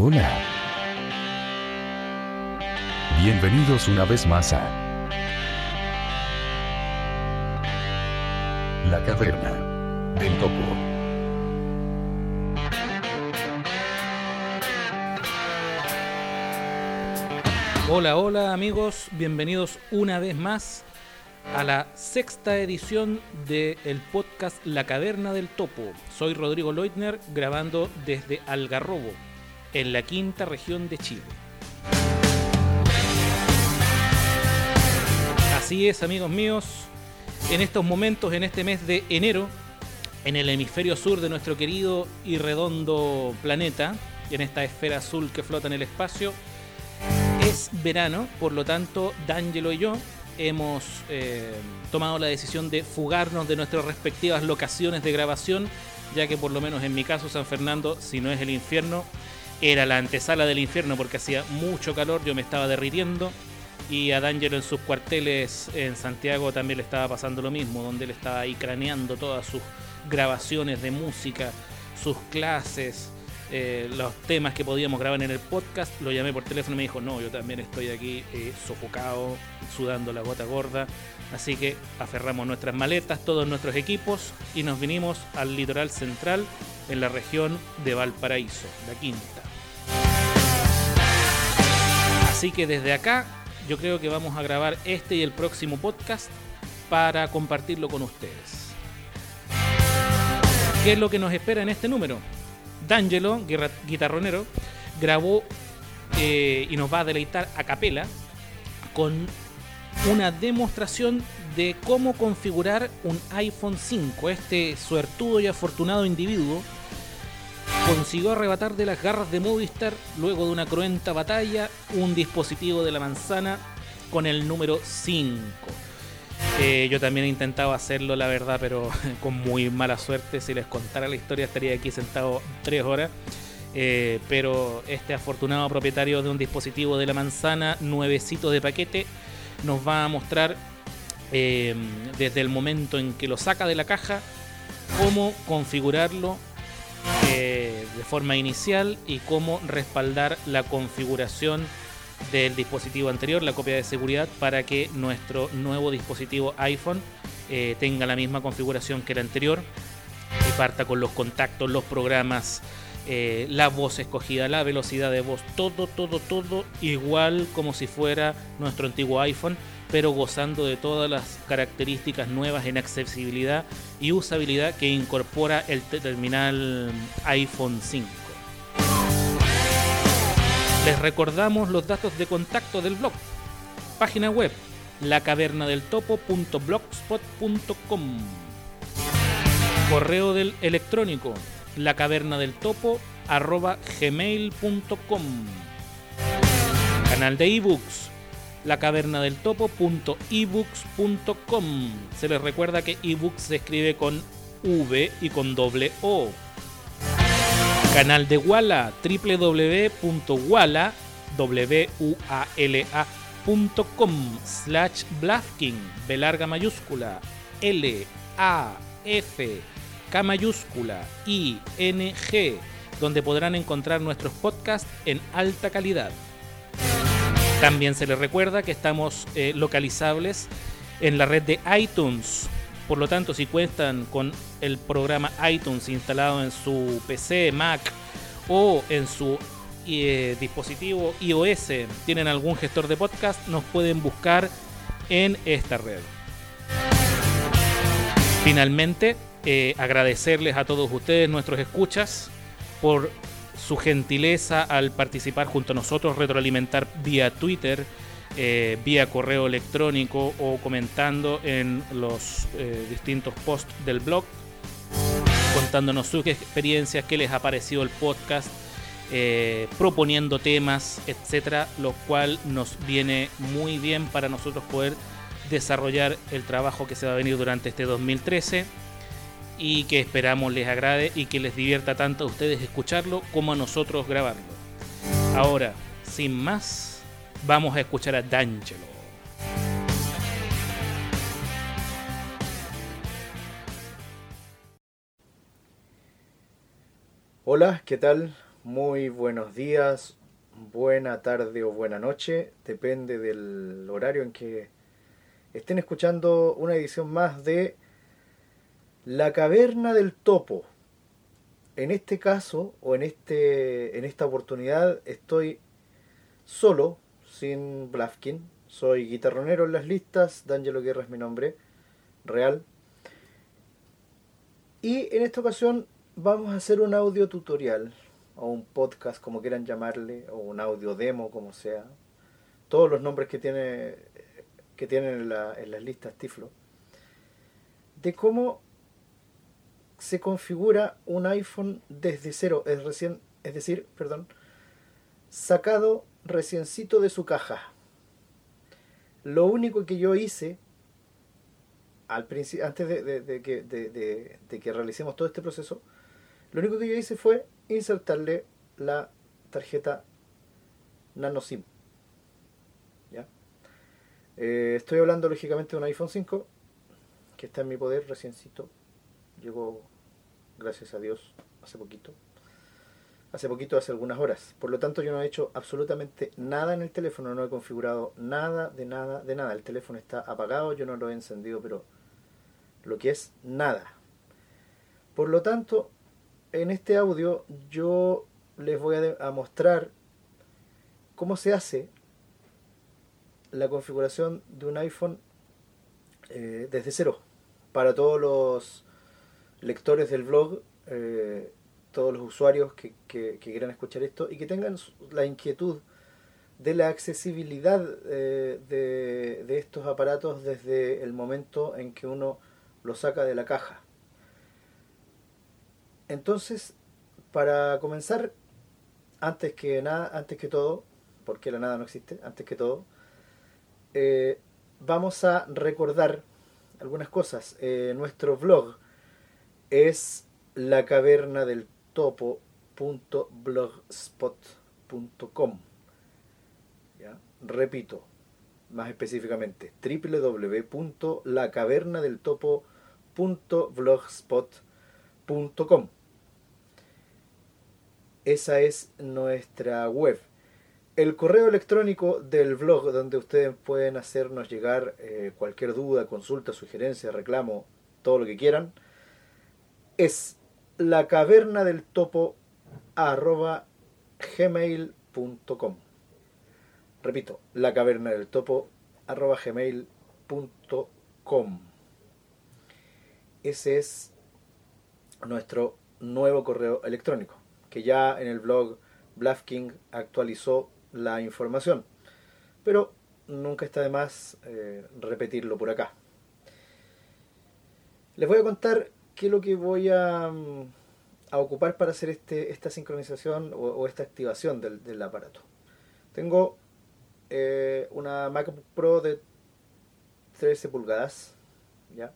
Hola. Bienvenidos una vez más a La Caverna del Topo. Hola, hola amigos, bienvenidos una vez más a la sexta edición del podcast La Caverna del Topo. Soy Rodrigo Leutner grabando desde Algarrobo, en la quinta región de Chile. Así es, amigos míos, en estos momentos, en este mes de enero, en el hemisferio sur de nuestro querido y redondo planeta, en esta esfera azul que flota en el espacio, es verano, por lo tanto, D'Angelo y yo hemos eh, tomado la decisión de fugarnos de nuestras respectivas locaciones de grabación, ya que por lo menos en mi caso San Fernando, si no es el infierno, era la antesala del infierno porque hacía mucho calor, yo me estaba derritiendo y a D'Angelo en sus cuarteles en Santiago también le estaba pasando lo mismo, donde él estaba ahí craneando todas sus grabaciones de música, sus clases, eh, los temas que podíamos grabar en el podcast. Lo llamé por teléfono y me dijo, no, yo también estoy aquí eh, sofocado, sudando la gota gorda. Así que aferramos nuestras maletas, todos nuestros equipos y nos vinimos al litoral central en la región de Valparaíso, la quinta. Así que desde acá yo creo que vamos a grabar este y el próximo podcast para compartirlo con ustedes. ¿Qué es lo que nos espera en este número? D'Angelo, guitarronero, grabó eh, y nos va a deleitar a capela con una demostración de cómo configurar un iPhone 5. Este suertudo y afortunado individuo consiguió arrebatar de las garras de Movistar, luego de una cruenta batalla, un dispositivo de la manzana con el número 5. Eh, yo también he intentado hacerlo, la verdad, pero con muy mala suerte. Si les contara la historia estaría aquí sentado tres horas. Eh, pero este afortunado propietario de un dispositivo de la manzana, nuevecito de paquete, nos va a mostrar eh, desde el momento en que lo saca de la caja cómo configurarlo de forma inicial y cómo respaldar la configuración del dispositivo anterior, la copia de seguridad, para que nuestro nuevo dispositivo iPhone eh, tenga la misma configuración que el anterior y parta con los contactos, los programas, eh, la voz escogida, la velocidad de voz, todo, todo, todo igual como si fuera nuestro antiguo iPhone, pero gozando de todas las características nuevas en accesibilidad y usabilidad que incorpora el terminal iPhone 5. Les recordamos los datos de contacto del blog. Página web lacavernadeltopo.blogspot.com Correo del electrónico lacavernadeltopo.gmail.com Canal de ebooks lacavernadeltopo.ebooks.com Se les recuerda que ebooks se escribe con V y con doble O Canal de Walla, www.walla.com slash Blafking, B larga mayúscula, L, A, F, K mayúscula, I, N, G, donde podrán encontrar nuestros podcasts en alta calidad. También se les recuerda que estamos eh, localizables en la red de iTunes, por lo tanto, si cuentan con el programa iTunes instalado en su PC, Mac o en su eh, dispositivo iOS, tienen algún gestor de podcast, nos pueden buscar en esta red. Finalmente, eh, agradecerles a todos ustedes, nuestros escuchas, por su gentileza al participar junto a nosotros, retroalimentar vía Twitter, eh, vía correo electrónico o comentando en los eh, distintos posts del blog, contándonos sus experiencias, qué les ha parecido el podcast, eh, proponiendo temas, etcétera, lo cual nos viene muy bien para nosotros poder desarrollar el trabajo que se va a venir durante este 2013 y que esperamos les agrade y que les divierta tanto a ustedes escucharlo como a nosotros grabarlo. Ahora, sin más, vamos a escuchar a D'Angelo. Hola, ¿qué tal? muy buenos días, buena tarde o buena noche, depende del horario en que estén escuchando una edición más de La Caverna del Topo. En este caso, o en, este, en esta oportunidad, estoy solo, sin Blafkin. Soy guitarronero en las listas, D'Angelo Guerra es mi nombre real. Y en esta ocasión vamos a hacer un audio tutorial, o un podcast, como quieran llamarle, o un audio demo, como sea. Todos los nombres que tiene que tienen en, la, en las listas Tiflo. De cómo se configura un iPhone desde cero, es, recién, es decir, perdón, sacado reciencito de su caja. Lo único que yo hice al antes de, que, de, que realicemos todo este proceso, lo único que yo hice fue insertarle la tarjeta nano SIM. ¿Ya? Eh, estoy hablando lógicamente de un iPhone 5 que está en mi poder reciencito. Llegó, gracias a Dios, hace poquito. Hace poquito, hace algunas horas. Por lo tanto, yo no he hecho absolutamente nada en el teléfono, no he configurado nada, de nada, de nada. El teléfono está apagado, yo no lo he encendido, pero lo que es nada. Por lo tanto, en este audio yo les voy a, mostrar cómo se hace la configuración de un iPhone eh, desde cero para todos los lectores del blog, eh, todos los usuarios que, quieran escuchar esto y que tengan la inquietud de la accesibilidad eh, de, de, estos aparatos desde el momento en que uno lo saca de la caja. Entonces, para comenzar, antes que nada, antes que todo, porque la nada no existe, antes que todo, eh, vamos a recordar algunas cosas. Nuestro blog es la caverna del topo.blogspot.com. Repito, más específicamente, www.lacavernadeltopo.blogspot.com. Esa es nuestra web. El correo electrónico del blog donde ustedes pueden hacernos llegar eh, cualquier duda, consulta, sugerencia, reclamo, todo lo que quieran, es la caverna del topo gmail.com. Repito, la caverna del topo arroba gmail.com. Ese es nuestro nuevo correo electrónico que ya en el blog Blafking actualizó la información. Pero nunca está de más eh, repetirlo por acá. Les voy a contar qué es lo que voy a, mm, a ocupar para hacer este, esta sincronización o, esta activación del, aparato. Tengo eh, una MacBook Pro de 13 pulgadas, ¿ya?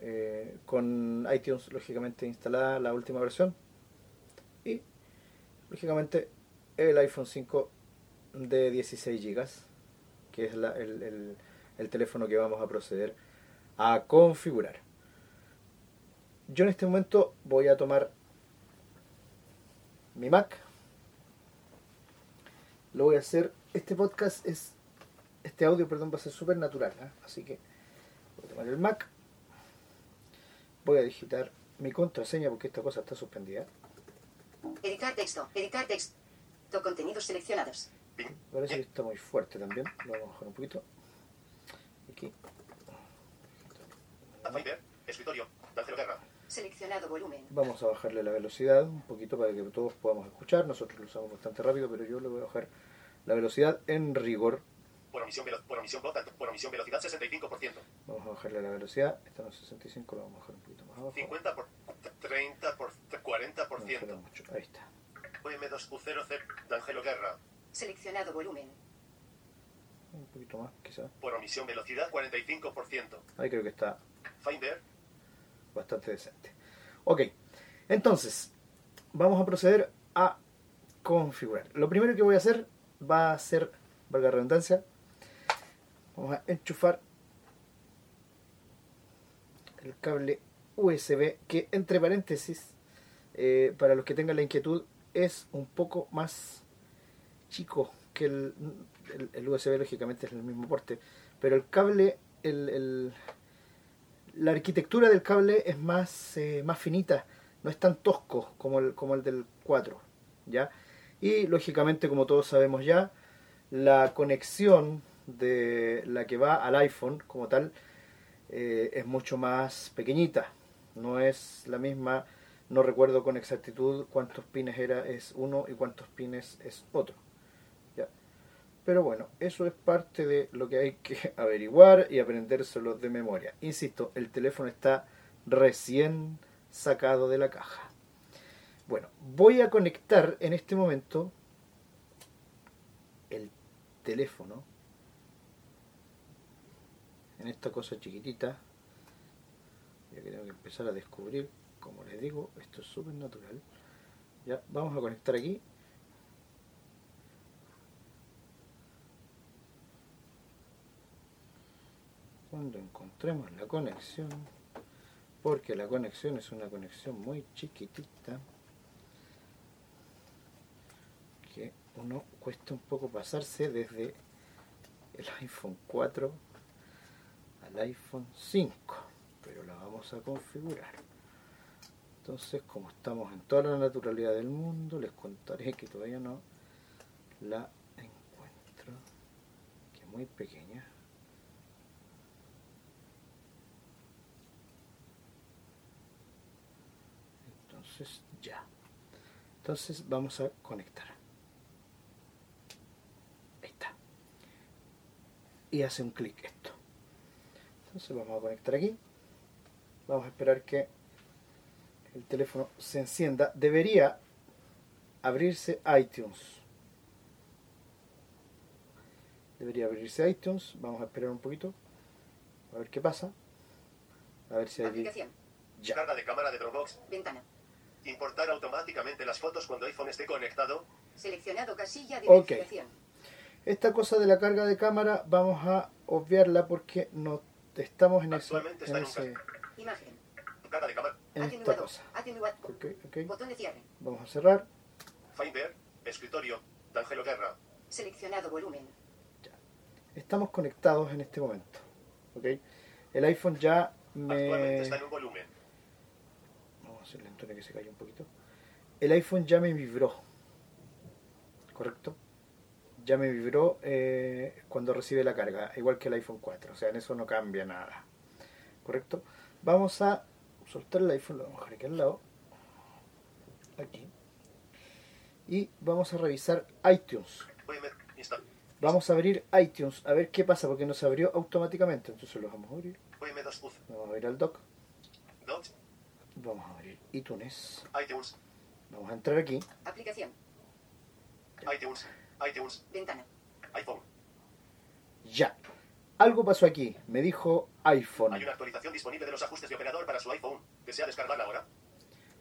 Eh, con iTunes lógicamente instalada la última versión y lógicamente el iPhone 5 de 16 GB, que es el teléfono que vamos a proceder a configurar. Yo en este momento voy a tomar mi Mac. Lo voy a hacer. Este podcast es. Este audio, perdón, va a ser súper natural. ¿eh? Así que voy a tomar el Mac. Voy a digitar mi contraseña porque esta cosa está suspendida. Editar texto. Editar texto. Contenidos seleccionados. Parece que está muy fuerte también. Lo vamos a bajar un poquito. Aquí. Escritorio. Seleccionado volumen. Vamos a bajarle la velocidad un poquito para que todos podamos escuchar. Nosotros lo usamos bastante rápido, pero yo le voy a bajar la velocidad en rigor. Por omisión, por omisión, por omisión velocidad 65%. Vamos a bajarle la velocidad. Esta no es 65, la vamos a bajar un poquito más abajo. 50 por 30 por 40%. No mucho. Ahí está. OM2U0C D'Angelo Guerra. Seleccionado volumen. Un poquito más, quizás. Por omisión velocidad 45%. Ahí creo que está. Finder. Bastante decente. Ok. Entonces, vamos a proceder a configurar. Lo primero que voy a hacer va a ser, valga redundancia, vamos a enchufar el cable USB que entre paréntesis, eh, para los que tengan la inquietud, es un poco más chico que el, USB, lógicamente es el mismo porte, pero el cable, el- la arquitectura del cable es más, eh, más finita, no es tan tosco como el, como el del 4, ¿ya? Y lógicamente, como todos sabemos ya, la conexión de la que va al iPhone como tal eh, es mucho más pequeñita, no es la misma, no recuerdo con exactitud cuántos pines era es uno y cuántos pines es otro. Pero bueno, eso es parte de lo que hay que averiguar y aprendérselo de memoria. Insisto, el teléfono está recién sacado de la caja. Bueno, voy a conectar en este momento el teléfono en esta cosa chiquitita. Ya que tengo que empezar a descubrir, como les digo, esto es súper natural. Ya, vamos a conectar aquí. Cuando encontremos la conexión, porque la conexión es una conexión muy chiquitita, que uno cuesta un poco pasarse desde el iPhone 4 al iPhone 5, pero la vamos a configurar. Entonces, como estamos en toda la naturalidad del mundo, les contaré que todavía no la encuentro, que es muy pequeña. Entonces, ya. Entonces, vamos a conectar. Ahí está. Y hace un clic esto. Entonces, vamos a conectar aquí. Vamos a esperar que el teléfono se encienda. Debería abrirse iTunes. Debería abrirse iTunes. Vamos a esperar un poquito. A ver qué pasa. A ver si hay... Aplicación. Ya. Carga de cámara de Dropbox. Ventana. Importar automáticamente las fotos cuando iPhone esté conectado. Seleccionado casilla de Ok. verificación. Esta cosa de la carga de cámara vamos a obviarla porque no estamos en, ese, Actualmente está en, ese- Imagen. Carga de cámara. en esta Atenuado. cosa. Atenuado. Ok, ok. Botón de cierre. Vamos a cerrar. Finder. Escritorio. D'Angelo Guerra. Seleccionado volumen. Estamos conectados en este momento. ¿ok? El iPhone ya Actualmente me... está en un volumen. Antonio que se calle un poquito. El iPhone ya me vibró. ¿Correcto? Ya me vibró eh, cuando recibe la carga, igual que el iPhone 4. O sea, en eso no cambia nada. ¿Correcto? Vamos a soltar el iPhone, lo vamos a dejar aquí al lado. Aquí. Y vamos a revisar iTunes. Vamos a abrir iTunes a ver qué pasa, porque no se abrió automáticamente. Entonces lo vamos a abrir. VM2 Uz. Vamos a ir al dock. Vamos a abrir iTunes. iTunes. Vamos a entrar aquí. Aplicación. iTunes. iTunes. Ventana. iPhone. Ya. Algo pasó aquí. Me dijo iPhone. Hay una actualización disponible de los ajustes de operador para su iPhone. ¿Desea descargarla ahora?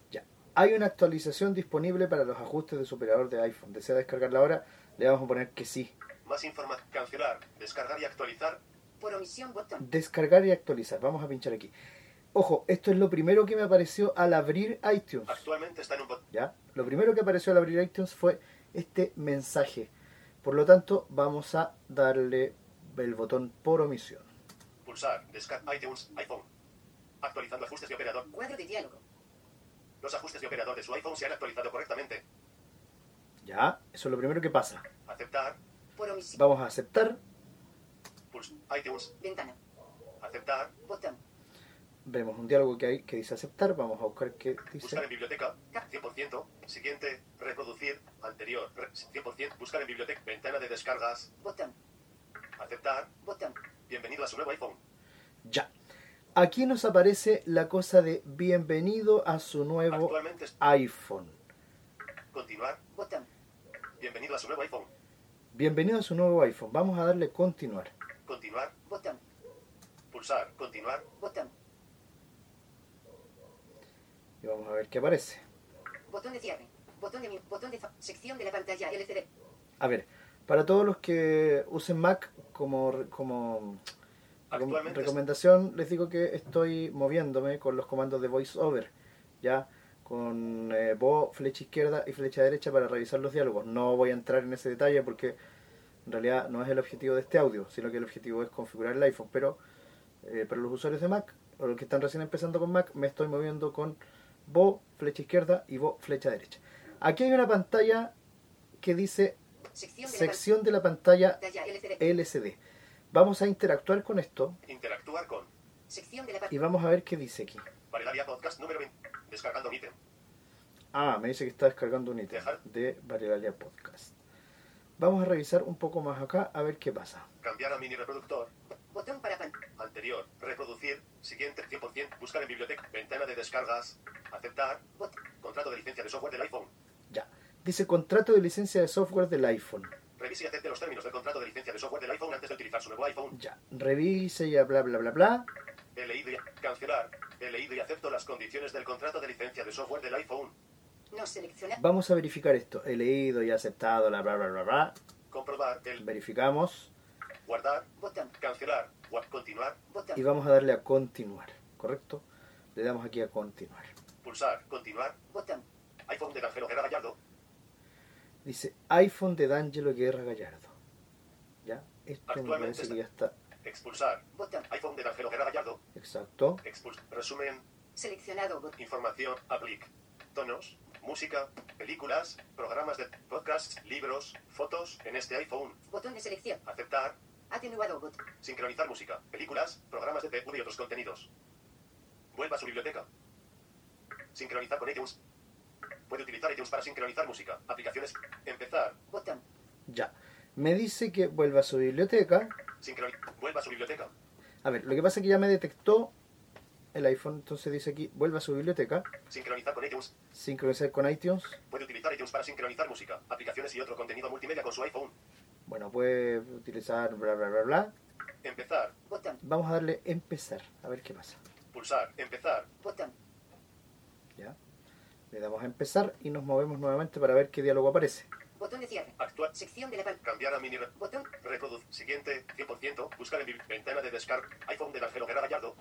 Ya. Hay una actualización disponible para los ajustes de su operador de iPhone. ¿Desea descargarla ahora? Le vamos a poner que sí. Más información. Cancelar. Descargar y actualizar. Por omisión botón. Descargar y actualizar. Vamos a pinchar aquí. Ojo, esto es lo primero que me apareció al abrir iTunes. Actualmente está en un. ¿Ya? Lo primero que apareció al abrir iTunes fue este mensaje. Por lo tanto, vamos a darle el botón por omisión. Pulsar. Descargar iTunes. iPhone. Actualizando ajustes de operador. Cuadro de diálogo. Los ajustes de operador de su iPhone se han actualizado correctamente. ¿Ya? Eso es lo primero que pasa. Aceptar. Por omisión. Vamos a aceptar. Puls iTunes. Ventana. Aceptar. Botón. Vemos un diálogo que hay que dice aceptar. Vamos a buscar qué Buscar dice. en biblioteca. 100%. Siguiente. Reproducir. Anterior. Re- 100%. Buscar en biblioteca. Ventana de descargas. Botón. Aceptar. Botón. Bienvenido a su nuevo iPhone. Ya. Aquí nos aparece la cosa de bienvenido a su nuevo Actualmente es iPhone. continuar. Botón. Bienvenido a su nuevo iPhone. Bienvenido a su nuevo iPhone. Vamos a darle continuar. Continuar. Botón. Pulsar. Continuar. Botón. Y vamos a ver qué aparece. Botón de cierre. Botón de mi- botón de sección de la pantalla LCD. A ver, para todos los que usen Mac como, recomendación, les digo que estoy moviéndome con los comandos de VoiceOver. Ya, con eh, voz, flecha izquierda y flecha derecha para revisar los diálogos. No voy a entrar en ese detalle porque en realidad no es el objetivo de este audio, sino que el objetivo es configurar el iPhone. Pero eh, para los usuarios de Mac o los que están recién empezando con Mac, me estoy moviendo con voz, flecha izquierda y voz, flecha derecha. Aquí hay una pantalla que dice Sección de la sección de la pantalla LCD. LCD. Vamos a interactuar con esto Interactuar con. Sección de la y pantalla. vamos a ver qué dice aquí. Valeria Podcast número 20. Descargando un ítem. Ah, me dice que está descargando un ítem Dejar. de Variolalia Podcast. Vamos a revisar un poco más acá a ver qué pasa. Cambiar a mini reproductor. Botón para pan. Anterior. Reproducir. Siguiente. 100%. Buscar en biblioteca. Ventana de descargas. Aceptar. Bot- Contrato de licencia de software del iPhone. Ya. Dice contrato de licencia de software del iPhone. Revise y acepte los términos del contrato de licencia de software del iPhone antes de utilizar su nuevo iPhone. Ya. Revise y bla bla bla bla. He leído y cancelar. He leído y acepto las condiciones del contrato de licencia de software del iPhone. No selecciona. Vamos a verificar esto. He leído y aceptado la bla bla bla bla. Comprobar. El Verificamos guardar. Botón. Cancelar. Continuar. Botón. y vamos a darle a continuar. ¿Correcto? Le damos aquí a continuar. Pulsar. Continuar. Botón. iPhone de Angelo Guerra Gallardo. Dice iPhone de D'Angelo Guerra Gallardo. ¿Ya? Esto me Actualmente parece que ya está Expulsar. Botón. iPhone de Angelo Guerra Gallardo. exacto. Expuls. Resumen. Seleccionado. Información. Aplic. Tonos. Música. Películas. Programas de podcast. Libros. Fotos. En este iPhone. Botón de selección. Aceptar. Atenuado. Bot. Sincronizar música. Películas. Programas de TV y otros contenidos. Vuelva a su biblioteca. Sincronizar con iTunes. Puede utilizar iTunes para sincronizar música. Aplicaciones. Empezar. Botón. Ya. Me dice que vuelva a su biblioteca. Sincroni- Vuelva a su biblioteca. A ver, lo que pasa es que ya me detectó el iPhone, entonces dice aquí, vuelva a su biblioteca, Sincronizar con iTunes. sincronizar con iTunes. Puede utilizar iTunes para sincronizar música. Aplicaciones y otro contenido multimedia con su iPhone. Bueno, puede utilizar bla bla bla bla. Empezar. Botón. Vamos a darle empezar, a ver qué pasa. Pulsar. Empezar. Botón. ¿Ya? Le damos a empezar y nos movemos nuevamente para ver qué diálogo aparece. Botón de cierre. Actuar. Sección de la pantalla. Cambiar a mini. re- Botón. Reproducir. Siguiente. 100%. Buscar en bib- ventana de descarga. iPhone de Angelo Guerra Gallardo.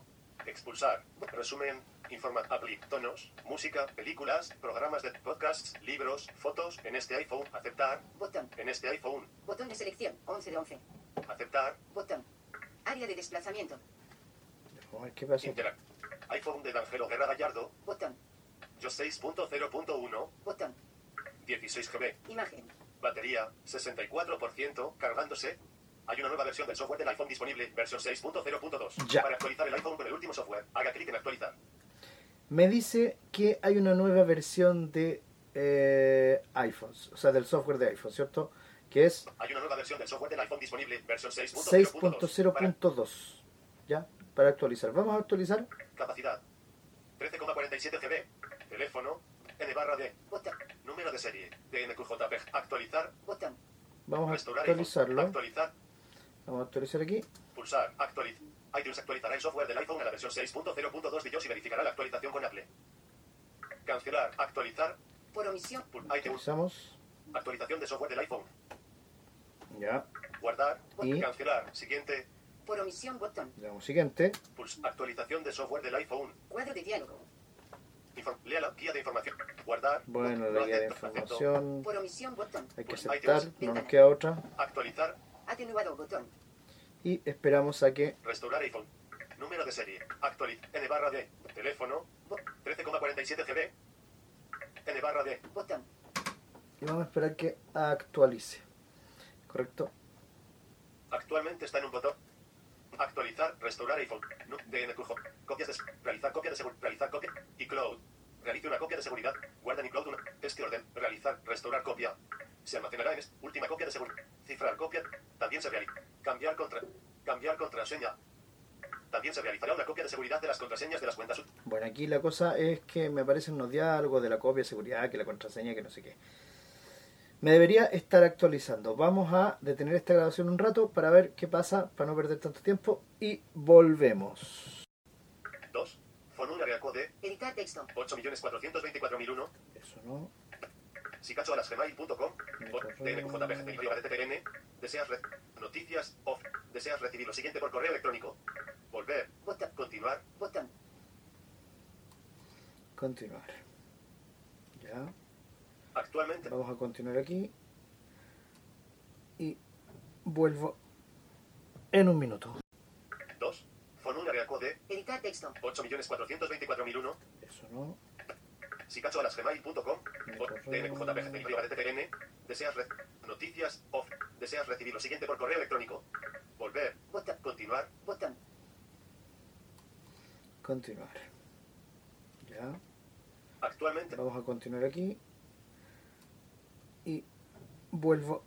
Expulsar. Resumen. Informa. Aplic. Tonos. Música. Películas. Programas de podcasts. Libros. Fotos. En este iPhone. Aceptar. Botón. En este iPhone. Botón de selección. 11 de 11. Aceptar. Botón. Área de desplazamiento. Qué pasa. Interact. iPhone de Angelo Guerra Gallardo. Botón. Yo 6.0.1. Botón. 16 GB. Imagen. Batería, 64%, cargándose. Hay una nueva versión del software del iPhone disponible, versión 6.0.2. Ya. Para actualizar el iPhone con el último software, haga clic en actualizar. Me dice que hay una nueva versión de eh, iPhones, o sea, del software de iPhone, ¿cierto? Que es Hay una nueva versión del software del iPhone disponible, versión 6.0.2. Para 6.0.2. ¿Ya? Para actualizar. Vamos a actualizar. capacidad, 13,47 GB. Teléfono, N barra D. Botón. Número de serie, DNQJPG. Actualizar, Botón. Vamos a restaurar iPhone. actualizarlo. Actualizar, Vamos a actualizar aquí. pulsar, actualizar. iTunes actualizará el software del iPhone a la versión 6.0.2 de iOS y verificará la actualización con Apple. Cancelar, actualizar, Por omisión. Actualizamos. actualización de software del iPhone. Ya. Guardar, Y cancelar, siguiente, Por omisión. Botón. le damos siguiente. puls- actualización de software del iPhone. Cuadro de diálogo. Inform- lea la guía de información. Guardar, Bueno, No la guía de acepto. información. Por omisión. Botón. Hay que aceptar. iTunes. No nos queda otra. actualizar, Atenuado. Botón. Y esperamos a que restaurar iPhone. Número de serie, actualizar, N barra D, teléfono, Bo- 13,47 GB. N barra D, Botón. y vamos a esperar que actualice. ¿Correcto? actualmente está en un botón. Actualizar, restaurar iPhone. DNQJ. Copias de realizar copia de seguridad. Realizar copia. Y cloud. Realice una copia de seguridad. Guarda en iCloud una. Este orden. Realizar, restaurar copia. Se almacenará en esta última copia de seguridad. Cifrar copia. También se realiza. Cambiar contra. Cambiar contraseña. También se realizará una copia de seguridad de las contraseñas de las cuentas. Bueno, aquí la cosa es que me aparecen unos diálogos de la copia de seguridad, que la contraseña, que no sé qué. Me debería estar actualizando. Vamos a detener esta grabación un rato para ver qué pasa, para no perder tanto tiempo. Y volvemos. 2. Fonuna Reacode. Editar texto. 8.424.001. Eso no. Las gmail.com. DNQJPG. Deseas re- noticias off. Deseas recibir lo siguiente por correo electrónico. Volver. Botón. Continuar. Botón. Continuar. Ya. Actualmente. Vamos a continuar aquí. Y vuelvo en un minuto. 2. Fonun area code Editar texto. 8.424.001. Eso no. Sicachoalasgmail.com. DNQJPG, Deseas re- noticias off. Deseas recibir lo siguiente por correo electrónico. Volver. Continuar. Continuar. Ya. Actualmente. Vamos a continuar aquí. Y vuelvo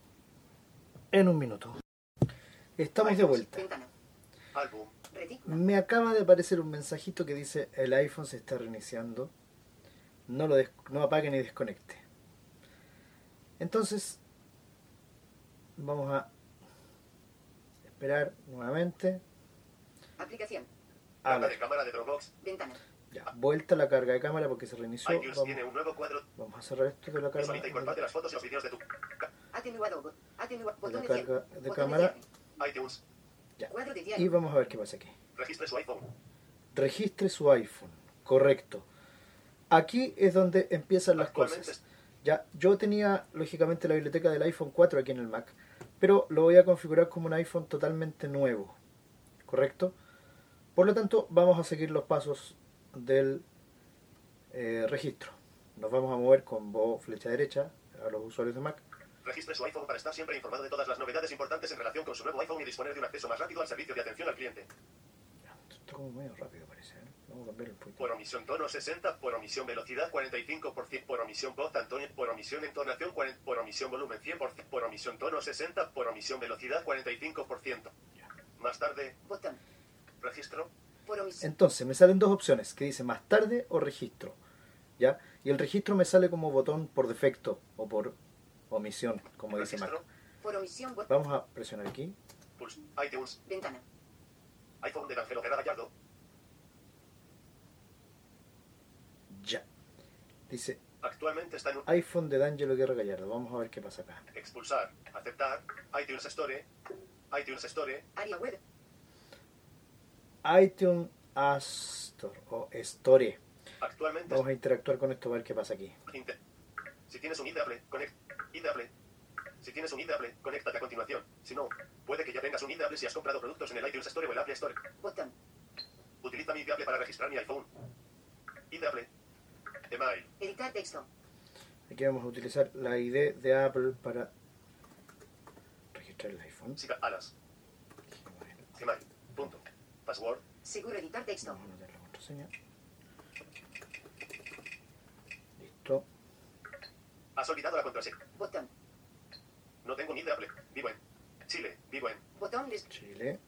en un minuto. Estamos de vuelta. Me acaba de aparecer un mensajito que dice el iPhone se está reiniciando. No lo des- no apague ni desconecte. Entonces vamos a esperar nuevamente. Aplicación. A Carga la, de cámara de Dropbox. Ventana. ya, vuelta la carga de cámara porque se reinició. Vamos, tiene un nuevo cuadro. vamos a cerrar esto de la carga, comparte las fotos y los vídeos de tu de carga cierre. de cámara. iTunes. Ya. Cuadro de Y vamos a ver qué pasa aquí. Registre su iPhone. Registre su iPhone. Correcto. Aquí es donde empiezan las cosas. Ya, yo tenía lógicamente la biblioteca del iPhone 4 aquí en el Mac, pero lo voy a configurar como un iPhone totalmente nuevo, ¿correcto? Por lo tanto, vamos a seguir los pasos del eh, registro. Nos vamos a mover con voz flecha derecha a los usuarios de Mac. Registre su iPhone para estar siempre informado de todas las novedades importantes en relación con su nuevo iPhone y disponer de un acceso más rápido al servicio de atención al cliente. Esto está como medio rápido parece. Vamos a cambiar un poquito. Por omisión tono 60, por omisión velocidad 45%, por omisión voz Antonio, por omisión entonación 40, por omisión volumen 100%, por omisión tono 60, por omisión velocidad 45%. Más tarde, Botón. registro, Por omisión. Entonces, me salen dos opciones, que dice más tarde o registro. ¿Ya? Y el registro me sale como botón por defecto o por omisión, como dice Mac. Por omisión. Vamos a presionar aquí. pulse, iTunes, Ventana. iPhone de Angelo Gallardo, Ya. Dice actualmente está en un iPhone de D'Angelo Guerra Gallardo. Vamos a ver qué pasa acá. expulsar, aceptar, iTunes Store, iTunes Store, Área web. iTunes Store o Store. actualmente Vamos a interactuar con esto a ver qué pasa aquí. Inter- Si tienes un IDAPLE, conect IDAPLE. Si tienes un IDAPLE, conéctate a continuación. Si no, puede que ya tengas un IDAPLE si has comprado productos en el iTunes Store o el Apple Store. Botón. Utiliza mi IDAPLE para registrar mi iPhone. IDAPLE. Email. Editar texto. Aquí vamos a utilizar la ID de Apple para registrar el iPhone. Alas. Gmail. Punto. Password. Seguro editar texto. Vamos a anotar la contraseña. Listo. Has olvidado la contraseña. Botón. No tengo ni IDAPLE. Vivo en Chile. Vivo en Botón. des- Chile.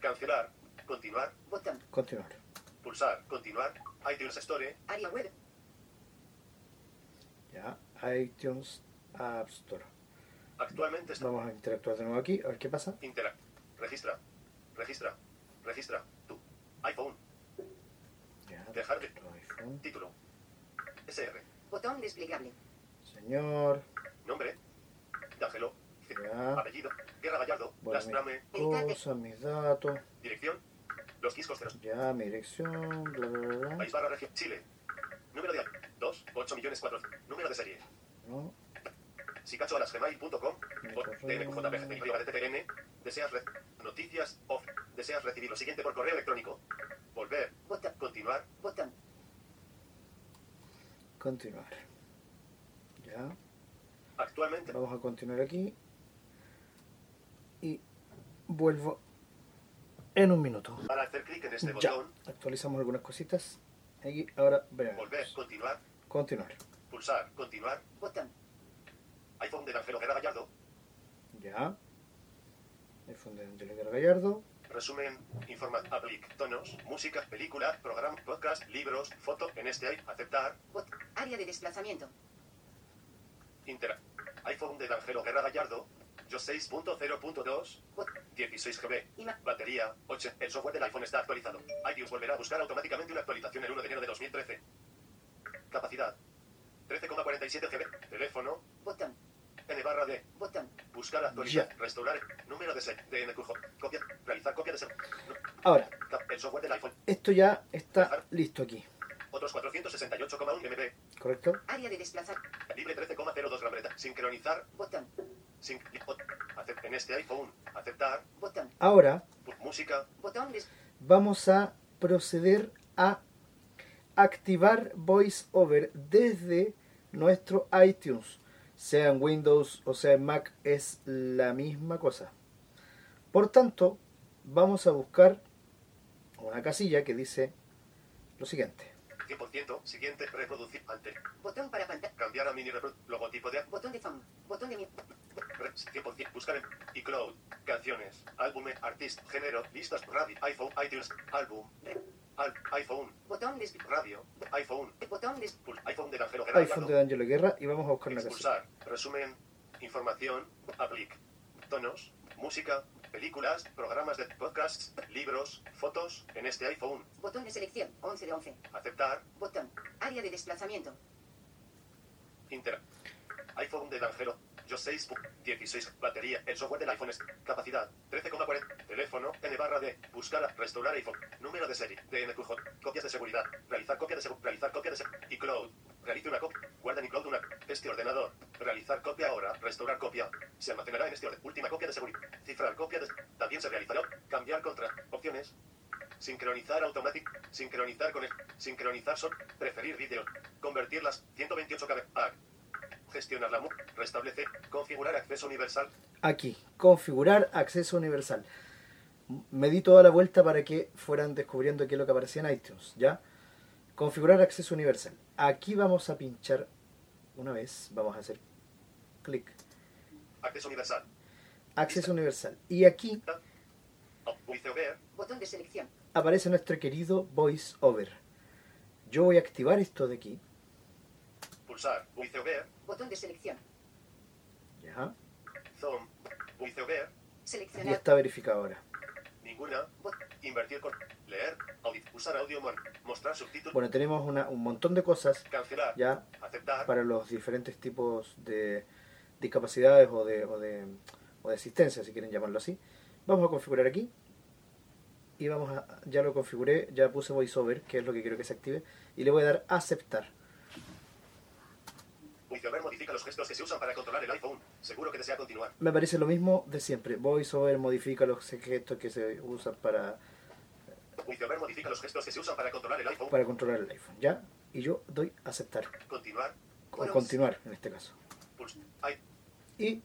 cancelar. Continuar. Botón. Continuar. Pulsar. Continuar. iTunes Store. Área web. Ya. iTunes App Store. Actualmente está. Vamos a interactuar de nuevo aquí, a ver qué pasa. Interact. Registra. Registra. Registra. Tu. iPhone. Ya, Dejar de- tu iPhone. Título. SR. Botón desplegable. Señor, Nombre. D'Angelo. Ya. Apellido. Guerra Gallardo. Bueno, Lastrame. cosas, mis datos, Dirección. Los Quiscos de los. ya, mi dirección, bla, bla, bla, bla. País barra región. Chile. Número de. 2. 8 millones 4. Número de serie. ¿no? sicachoalasgmail.com. Mi o correo. DNQJPG. Deseas re- noticias off. Deseas recibir lo siguiente por correo electrónico. Volver. Botón. Continuar. Botón. Continuar. Ya, Actualmente. vamos a continuar aquí. Y vuelvo en un minuto. Para hacer clic en este Ya, botón. actualizamos algunas cositas. Aquí, ahora Volver. veamos. Continuar. Continuar. Pulsar. Continuar. Botón. iPhone de Angelo Guerra Gallardo. Ya. iPhone de Angelo Guerra Gallardo. Resumen, informa, aplic, tonos, música, película, programa, podcast, libros, foto, en este hay, aceptar, Bot. Área de desplazamiento. intera. iPhone de Angelo Guerra Gallardo, yo 6.0.2, Bot. 16 GB, batería, 8. El software del iPhone está actualizado. iTunes volverá a buscar automáticamente una actualización el 1 de enero de 2013. Capacidad, 13,47 GB. Teléfono, Botón. N barra D. Botón. Buscar, actualizar, Ya. restaurar, número de set, DNQJ, copia, realizar copia de set. Ahora, El software del iPhone, esto ya está listo aquí. fotos 468,1 MB. ¿Correcto? Área de desplazar. Libre 13,02 Gran Bretaña. Sincronizar. Botón. En este iPhone. Aceptar. Botón. Ahora pu- Música. Botón. Vamos a proceder a activar VoiceOver desde nuestro iTunes. Sea en Windows o sea en Mac, es la misma cosa. Por tanto, vamos a buscar una casilla que dice lo siguiente. 100%. Siguiente. Reproducir. Ante. Botón para pantalla. Cambiar a mini Logotipo de. Botón de fam. Botón de mi. Re- 100%. Buscar en iCloud. Canciones. Álbum. Artist. Género. Listas. Radio. iPhone. iTunes. Álbum. Al- iPhone. Botón de. Radio. iPhone. Botón de. IPhone de Angelo Gerardo. iPhone de Angelo Guerra y vamos a buscar una. Expulsar. Resumen. Información. Aplic. Tonos. Música. Películas. Programas de podcasts. Libros. Fotos. En este iPhone. Botón de selección. 11 de 11. Aceptar. Botón. Área de desplazamiento. Inter. iPhone del Angelo. Yo 6. 16. Batería. El software del iPhone es. Capacidad. 13,40. Teléfono. N barra D. Buscar. Restaurar iPhone. Número de serie. DNQJ. Copias de seguridad. Realizar copia de seguridad. Realizar copia de seguridad. iCloud. Realice una copia. Guarda en iCloud una. Este ordenador. Realizar copia ahora. Restaurar copia. Se almacenará en este orden. Última copia de seguridad. Cifrar copia de. También se realizará. Cambiar contra. Opciones. Sincronizar automático. Sincronizar con el. Sincronizar son. Preferir vídeo. Convertir las 128 KB. Gestionar la mu. Restablecer. Configurar acceso universal. Aquí, configurar acceso universal. Me di toda la vuelta para que fueran descubriendo qué es lo que aparecía en iTunes, ¿ya? Configurar acceso universal. Aquí vamos a pinchar una vez, vamos a hacer clic, Acceso universal. acceso universal. Y aquí. Botón de selección. aparece nuestro querido VoiceOver. Yo voy a activar esto de aquí, Pulsar. VoiceOver. Botón de selección. ¿ya? Zoom. VoiceOver. Y Seleccionar. está verificado ahora. Ninguna. Bot- Invertir con. Leer. Usar audio. mon- Mostrar subtítulos. Bueno, tenemos una- un montón de cosas Cancelar. ya Aceptar. para los diferentes tipos de discapacidades o de, o de, o de asistencia, si quieren llamarlo así. Vamos a configurar aquí. Y vamos a, ya lo configuré, ya puse VoiceOver, que es lo que quiero que se active. Y le voy a dar aceptar. VoiceOver modifica los gestos que se usan para controlar el iPhone. Seguro que desea continuar. Me parece lo mismo de siempre. VoiceOver modifica los gestos que se usan para, VoiceOver modifica los gestos que se usan para controlar el iPhone. para controlar el iPhone. ¿Ya? Y yo doy aceptar. Continuar. O continuar, en este caso. Puls. Ay. Y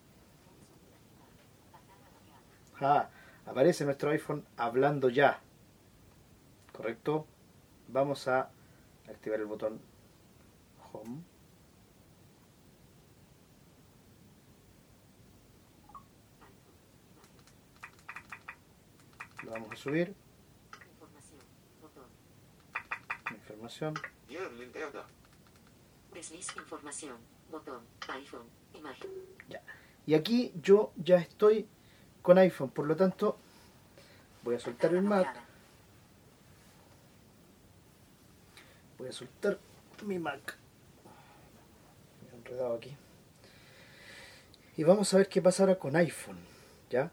ah, aparece nuestro iPhone hablando ya. ¿Correcto? Vamos a activar el botón Home. Lo vamos a subir. Información. Botón. Información. Desliz información. Botón. iPhone. Imagen. Y aquí yo ya estoy con iPhone, por lo tanto voy a soltar el Mac. Voy a soltar mi Mac. Me he enredado aquí. Y vamos a ver qué pasa ahora con iPhone. ¿Ya?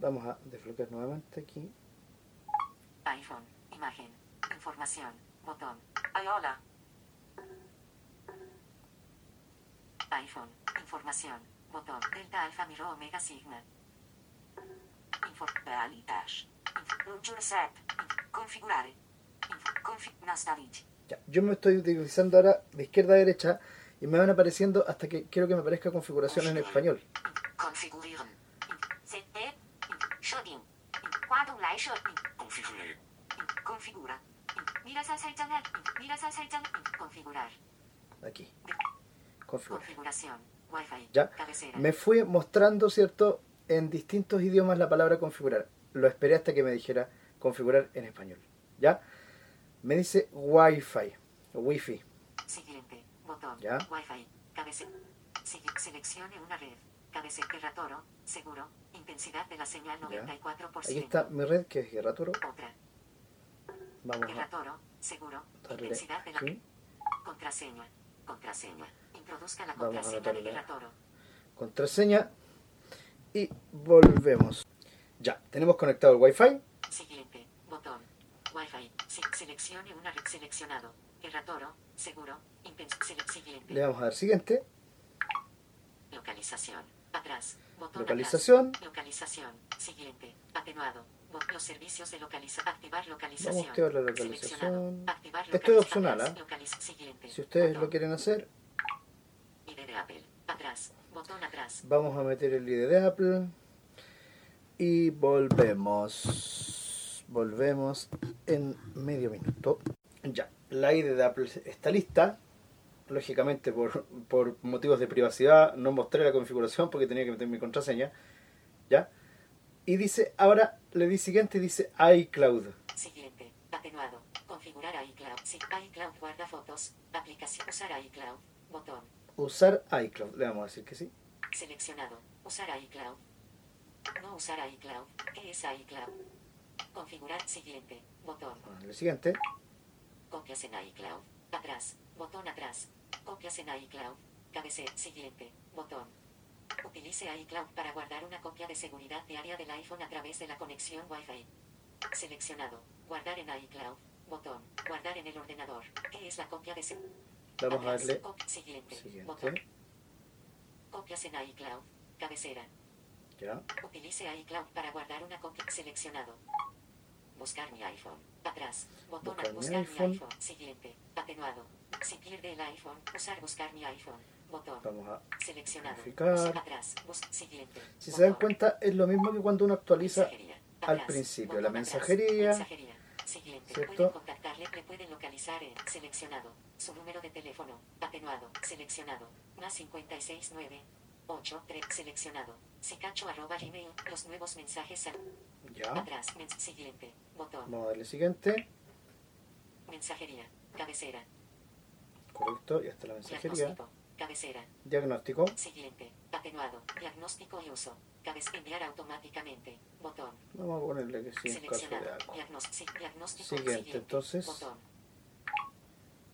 Vamos a desbloquear nuevamente aquí. iPhone. Imagen. Información. Botón. Ay, hola. iPhone. Información. Botón. Delta Alfa Miro Omega Sigma. Info. Dash. Set. Inf- Config. Nastavit. Ya, Yo me estoy utilizando ahora de izquierda a derecha y me van apareciendo hasta que quiero que me aparezca configuración en español. Inf- 쇼핑. Configurar. Configura. Miras a saltanar. Miras a saltan. Configurar. Aquí. Configuración. Wi-Fi. Ya. Cabecera. Me fui mostrando, ¿cierto? En distintos idiomas la palabra configurar. Lo esperé hasta que me dijera configurar en español. ¿Ya? Me dice Wi-Fi. Wi-Fi. Siguiente. Botón. ¿Ya? Wi-Fi. Cabecera. Seleccione una red. Cabecera. Toro. Seguro. Intensidad de la señal Ya. 94%. Aquí está mi red que es Guerra Toro. Otra. Vamos Guerra a Toro. Seguro. darle Intensidad de la aquí. contraseña. Contraseña. Introduzca la Vamos contraseña de anotarla. Guerra Toro. Contraseña. Y volvemos. Ya, tenemos conectado el Wi-Fi. Siguiente. Botón. Wi-Fi. Si- seleccione una red seleccionado. Erratoro. Seguro. Sele- siguiente. Le vamos a dar siguiente. Localización. Atrás. Botón Localización. atrás. Localización. Siguiente. Atenuado. Los servicios de localización. Activar localización. Vamos a activar la localización. Activar Esto es opcional, Siguiente. Si ustedes Botón. lo quieren hacer, ID de Apple. Atrás. Botón atrás. vamos a meter el ID de Apple y volvemos. Volvemos en medio minuto. Ya, la ID de Apple está lista. Lógicamente, por, por motivos de privacidad, no mostré la configuración porque tenía que meter mi contraseña. ¿Ya? Y dice, ahora le di siguiente y dice iCloud. Siguiente. Atenuado. Configurar iCloud. Sí. iCloud guarda fotos. Aplicación. Usar iCloud. Botón. Usar iCloud. Le vamos a decir que sí. Seleccionado. Usar iCloud. No usar iCloud. ¿Qué es iCloud? Configurar siguiente. Botón. A darle siguiente. Copias en iCloud. Atrás. Botón atrás. Copias en iCloud. Cabecera. Siguiente. Botón. Utilice iCloud para guardar una copia de seguridad diaria del iPhone a través de la conexión Wi-Fi. Seleccionado. Guardar en iCloud. Botón. Guardar en el ordenador. ¿Qué es la copia de seguridad? Vamos a darle Siguiente. siguiente. Botón. Copias en iCloud. Cabecera. Ya. Utilice iCloud para guardar una copia. Seleccionado. Buscar mi iPhone. Atrás. Botón Buscar a mi buscar iPhone. mi iPhone. Siguiente. Atenuado. Si pierde el iPhone, usar buscar mi iPhone. Botón. Vamos a Seleccionado. Atrás. Bus- siguiente. Si se dan Botón. cuenta, es lo mismo que cuando uno actualiza Mensajería. al Atrás. principio. Botón La mensajería, Mensajería. Siguiente. ¿cierto? Pueden contactarle, le pueden localizar en seleccionado. Su número de teléfono. Atenuado. Seleccionado. Más 569. 8, 3, seleccionado. Sicacho arroba gmail. Los nuevos mensajes ya. atrás. siguiente. Botón. Vamos a darle siguiente. Mensajería. Cabecera. Correcto, y hasta la mensajería. Diagnóstico. Cabecera. Diagnóstico. Siguiente. Atenuado. Diagnóstico y uso. Cabecera. Enviar automáticamente. Botón. Vamos a ponerle que sí en caso de Seleccionado. algo. Diagnos- sí, diagnóstico. Siguiente, entonces. Botón.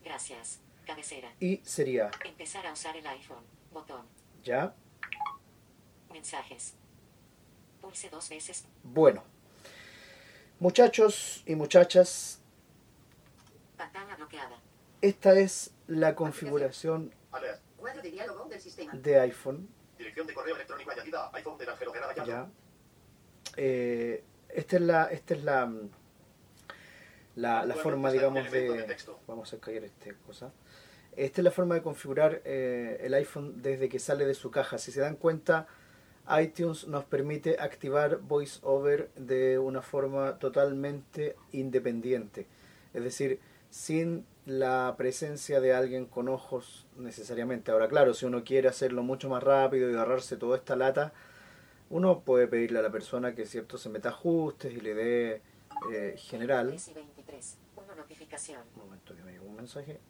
Gracias. Cabecera. Y sería Empezar a usar el iPhone. Botón. ya. Mensajes. Pulse dos veces. Bueno. Muchachos y muchachas, Pantalla bloqueada. esta es la configuración de iPhone. Dirección de correo electrónico añadida. iPhone de Ángelo Guerra Gallardo. Ya. Eh, esta es la, esta es la, la, la forma, digamos, de. Vamos a caer esta cosa. Esta es la forma de configurar eh, el iPhone desde que sale de su caja. Si se dan cuenta, iTunes nos permite activar VoiceOver de una forma totalmente independiente. Es decir, sin la presencia de alguien con ojos necesariamente. Ahora, claro, si uno quiere hacerlo mucho más rápido y agarrarse toda esta lata, uno puede pedirle a la persona que cierto se meta ajustes y le dé eh, general. 3 y 23. Una notificación. Un momento que me llegó un mensaje.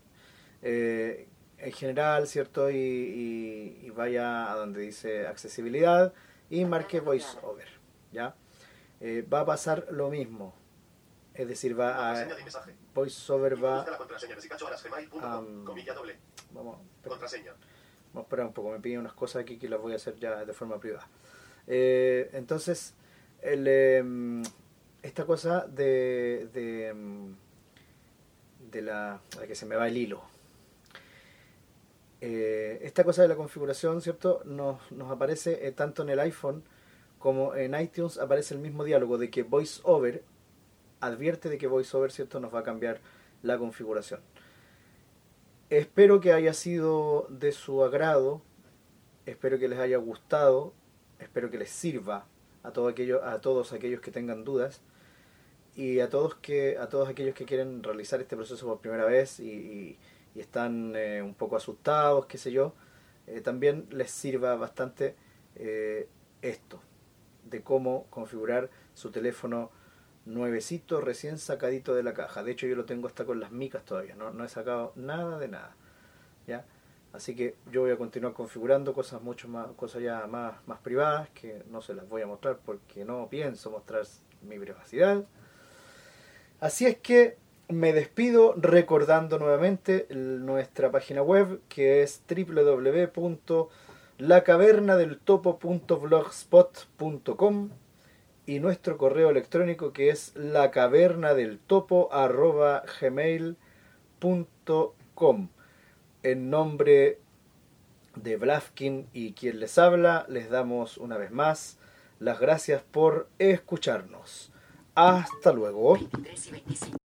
Eh, en general, ¿cierto? Y, y- y vaya a donde dice accesibilidad y marque VoiceOver. ¿Ya? Eh, va a pasar lo mismo. Es decir, va a. VoiceOver va. Comilla doble. Vamos, Contraseña. Vamos a esperar un poco, me piden unas cosas aquí que las voy a hacer ya de forma privada. Eh, entonces, el, em, esta cosa de, de, em, de la... de que se me va el hilo. Eh, esta cosa de la configuración, ¿cierto? Nos, nos aparece eh, tanto en el iPhone como en iTunes, aparece el mismo diálogo de que VoiceOver advierte de que VoiceOver, ¿cierto? Nos va a cambiar la configuración. Espero que haya sido de su agrado, espero que les haya gustado, espero que les sirva a, todo aquello, a todos aquellos que tengan dudas y a todos, que, a todos aquellos que quieren realizar este proceso por primera vez y, y están eh, un poco asustados, qué sé yo, eh, también les sirva bastante eh, esto, de cómo configurar su teléfono nuevecito, recién sacadito de la caja. De hecho, yo lo tengo hasta con las micas todavía, no, no he sacado nada de nada. ¿ya? Así que yo voy a continuar configurando cosas mucho más, cosas ya más, más privadas, que no se las voy a mostrar porque no pienso mostrar mi privacidad. Así es que me despido recordando nuevamente nuestra página web que es www.lacavernadeltopo.blogspot.com y nuestro correo electrónico que es la caverna del topo arroba gmail.com. En nombre de Blaskin y quien les habla, les damos una vez más las gracias por escucharnos. Hasta luego. 23 y 25.